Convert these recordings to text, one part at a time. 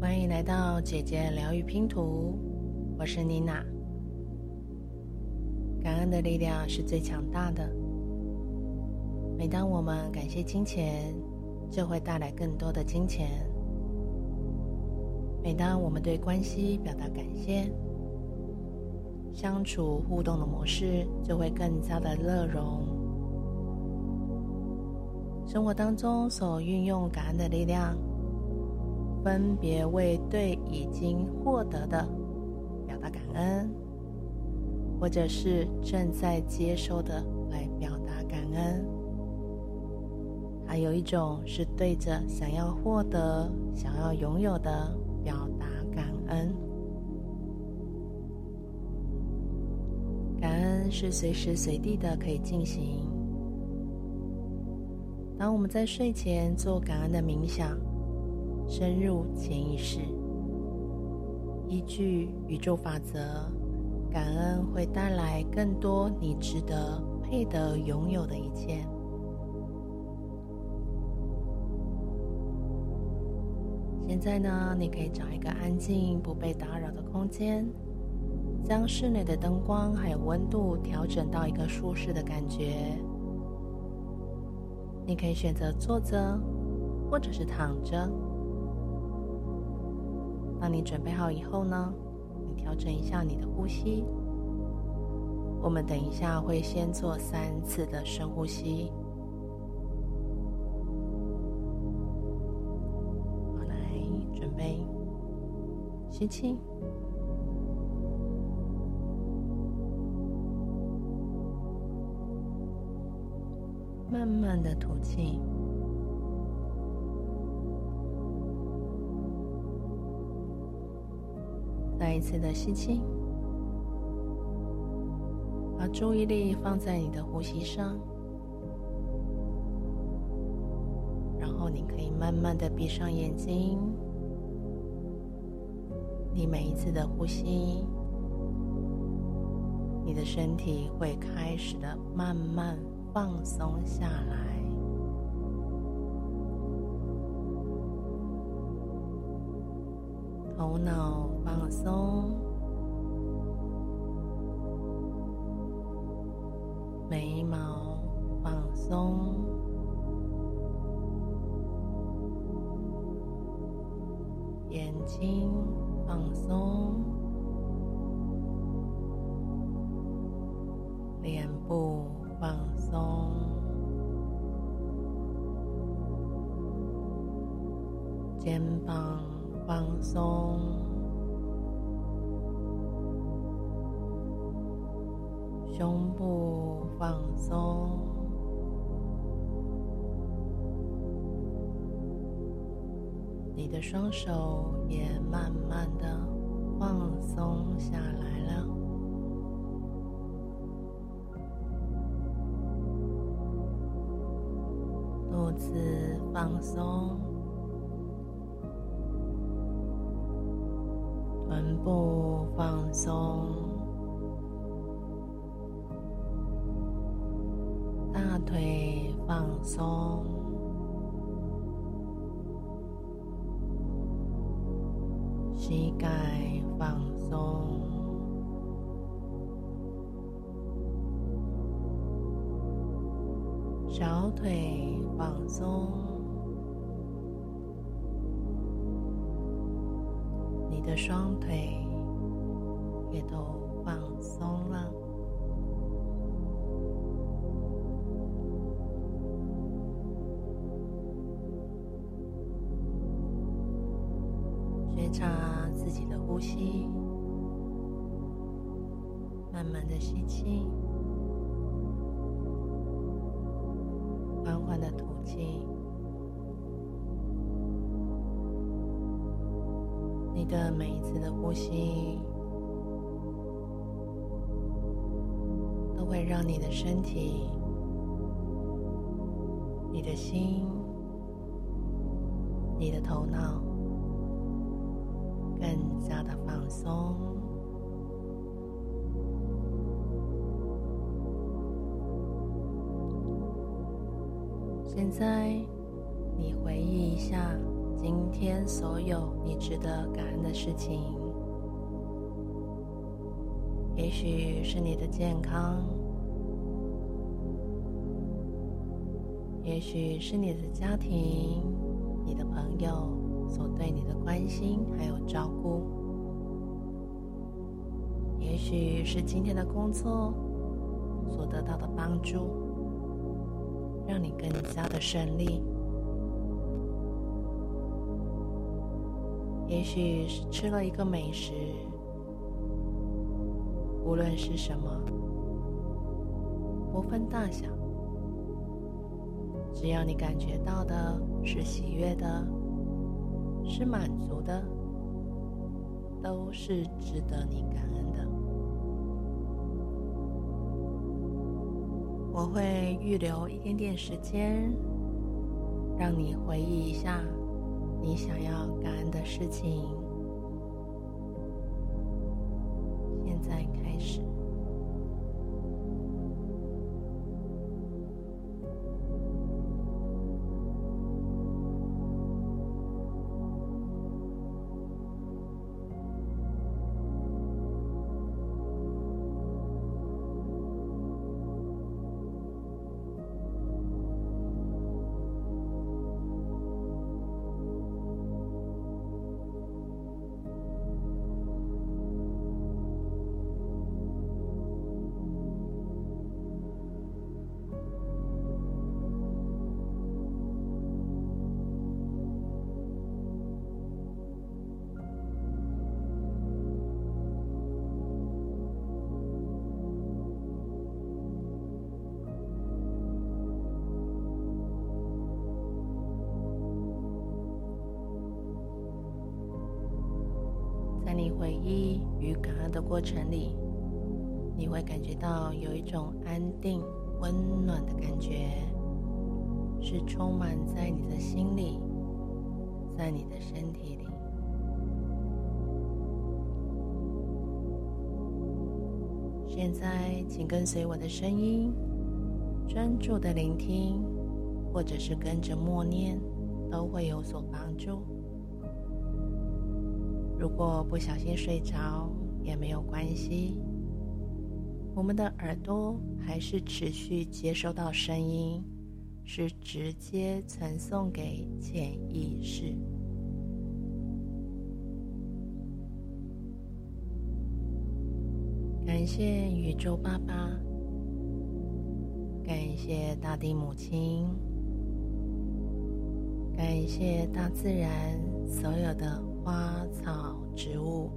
欢迎来到姐姐疗愈拼图，我是妮娜。感恩的力量是最强大的。每当我们感谢金钱，就会带来更多的金钱。每当我们对关系表达感谢，相处互动的模式就会更加的乐融。生活当中所运用感恩的力量，分别为对已经获得的表达感恩，或者是正在接收的来表达感恩。还有一种是对着想要获得、想要拥有的表达感恩。感恩是随时随地的可以进行。当我们在睡前做感恩的冥想。深入潜意识，依据宇宙法则，感恩会带来更多你值得、配得拥有的一切。现在呢，你可以找一个安静、不被打扰的空间，将室内的灯光还有温度调整到一个舒适的感觉。你可以选择坐着，或者是躺着。当你准备好以后呢，你调整一下你的呼吸。我们等一下会先做三次的深呼吸。好，来准备，吸气，慢慢的吐气。再一次的吸气，把注意力放在你的呼吸上，然后你可以慢慢的闭上眼睛。你每一次的呼吸，你的身体会开始的慢慢放松下来。头脑松，眉毛放松，眼睛放松，脸部放松，肩膀。放松，胸部放松，你的双手也慢慢的放松下来了，肚子放松。臀部放松，腿放松，膝盖放松，小腿放松。你的双腿也都放松了，察自己的呼吸，慢慢的吸气，缓缓的吐气。你的每一次的呼吸，都会让你的身体、你的心、你的头脑更加的放松。现在，你回忆一下。今天所有你值得感恩的事情，也许是你的健康，也许是你的家庭、你的朋友所对你的关心还有照顾，也许是今天的工作所得到的帮助，让你更加的顺利。也许是吃了一个美食，无论是什么，不分大小，只要你感觉到的是喜悦的，是满足的，都是值得你感恩的。我会预留一点点时间，让你回忆一下。你想要感恩的事情，现在开始。回忆与感恩的过程里，你会感觉到有一种安定、温暖的感觉，是充满在你的心里，在你的身体里。现在，请跟随我的声音，专注的聆听，或者是跟着默念，都会有所帮助。如果不小心睡着也没有关系，我们的耳朵还是持续接收到声音，是直接传送给潜意识。感谢宇宙爸爸，感谢大地母亲，感谢大自然所有的。花草植物，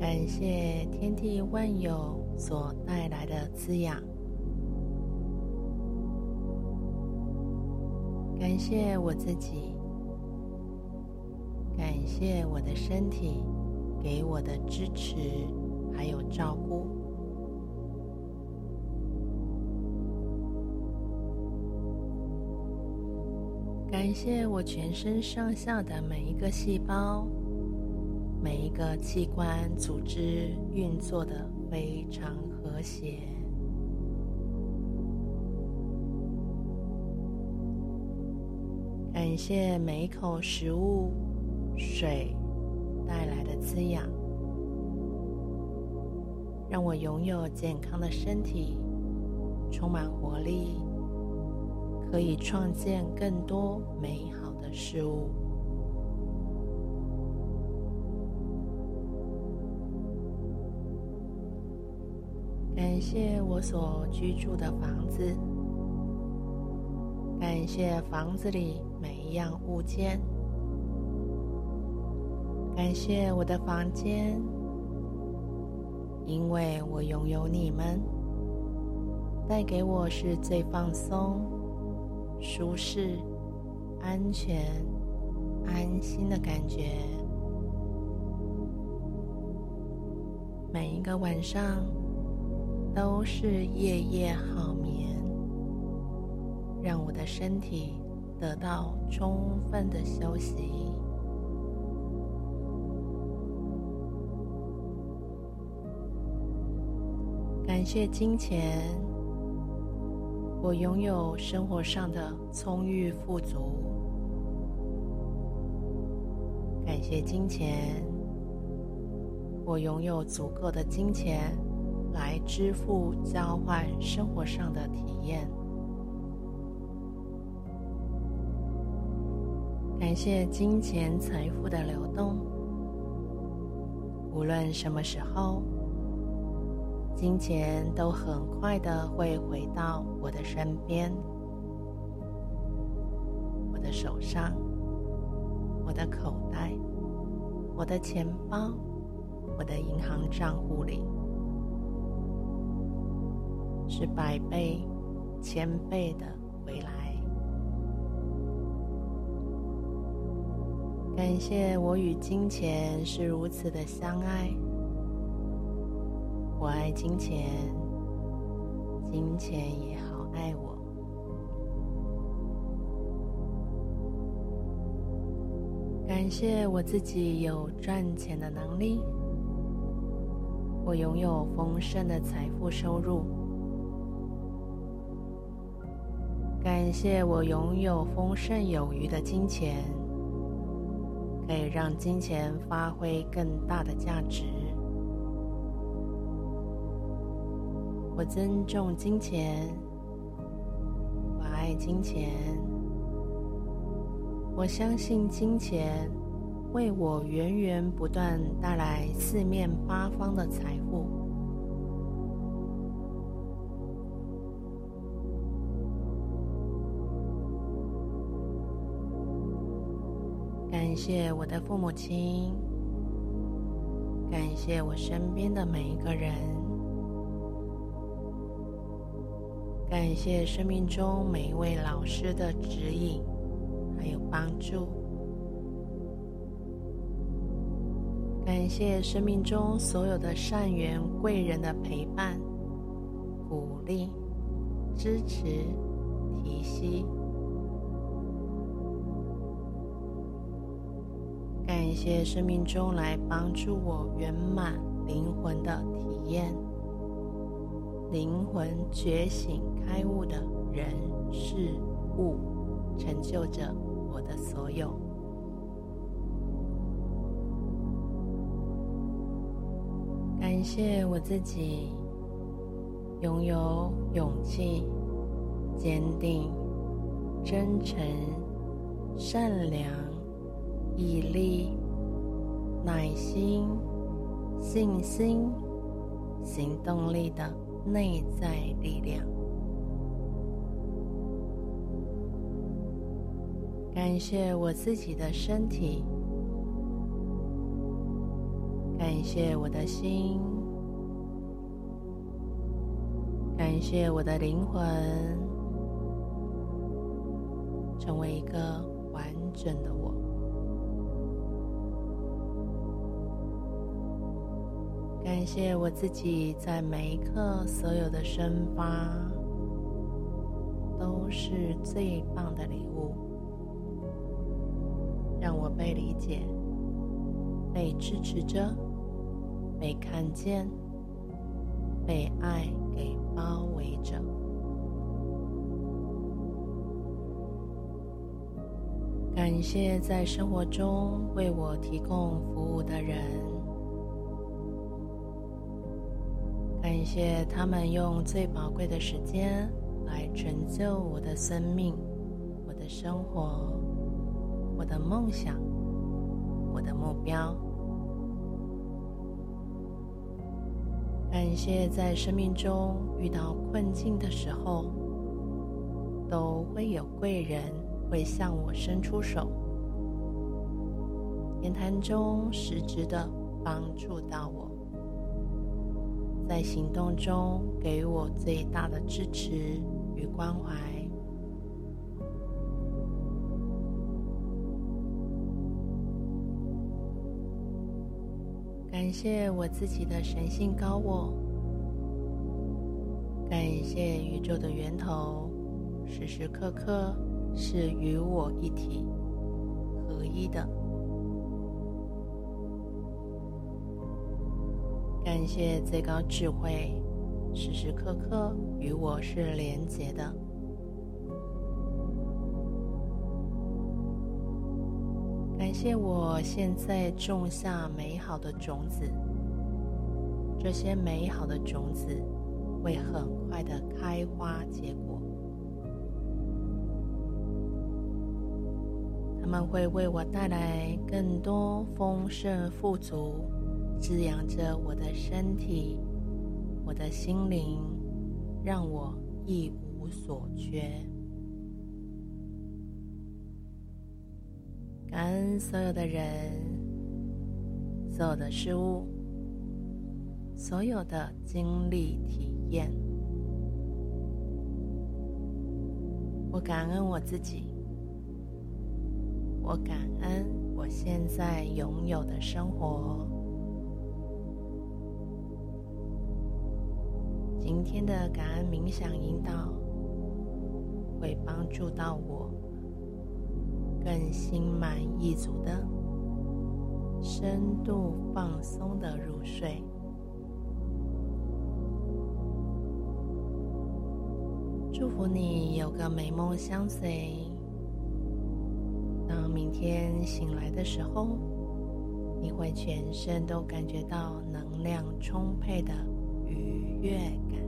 感谢天地万有所带来的滋养，感谢我自己，感谢我的身体给我的支持还有照顾。感谢我全身上下的每一个细胞，每一个器官组织运作的非常和谐。感谢每一口食物、水带来的滋养，让我拥有健康的身体，充满活力。可以创建更多美好的事物。感谢我所居住的房子，感谢房子里每一样物件，感谢我的房间，因为我拥有你们，带给我是最放松。舒适、安全、安心的感觉。每一个晚上都是夜夜好眠，让我的身体得到充分的休息。感谢金钱。我拥有生活上的充裕富足。感谢金钱，我拥有足够的金钱来支付交换生活上的体验。感谢金钱财富的流动，无论什么时候。金钱都很快的会回到我的身边，我的手上，我的口袋，我的钱包，我的银行账户里，是百倍、千倍的回来。感谢我与金钱是如此的相爱。我爱金钱，金钱也好爱我。感谢我自己有赚钱的能力，我拥有丰盛的财富收入。感谢我拥有丰盛有余的金钱，可以让金钱发挥更大的价值。我尊重金钱，我爱金钱，我相信金钱为我源源不断带来四面八方的财富。感谢我的父母亲，感谢我身边的每一个人。感谢生命中每一位老师的指引，还有帮助。感谢生命中所有的善缘贵人的陪伴、鼓励、支持、提携。感谢生命中来帮助我圆满灵魂的体验。灵魂觉醒开悟的人事物，成就着我的所有。感谢我自己，拥有勇气、坚定、真诚、善良、毅力、耐心、信心、行动力的。内在力量。感谢我自己的身体，感谢我的心，感谢我的灵魂，成为一个完整的我。感谢我自己在每一刻所有的生发，都是最棒的礼物，让我被理解、被支持着、被看见、被爱给包围着。感谢在生活中为我提供服务的人。感谢他们用最宝贵的时间来成就我的生命、我的生活、我的梦想、我的目标。感谢在生命中遇到困境的时候，都会有贵人会向我伸出手，言谈中实质的帮助到我。在行动中给予我最大的支持与关怀。感谢我自己的神性高我，感谢宇宙的源头，时时刻刻是与我一体合一的。感谢最高智慧，时时刻刻与我是连结的。感谢我现在种下美好的种子，这些美好的种子会很快的开花结果，他们会为我带来更多丰盛富足。滋养着我的身体，我的心灵，让我一无所缺。感恩所有的人、所有的事物、所有的经历体验。我感恩我自己，我感恩我现在拥有的生活。今天的感恩冥想引导会帮助到我。更心满意足的、深度放松的入睡。祝福你有个美梦相随。当明天醒来的时候，你会全身都感觉到能量充沛的越感。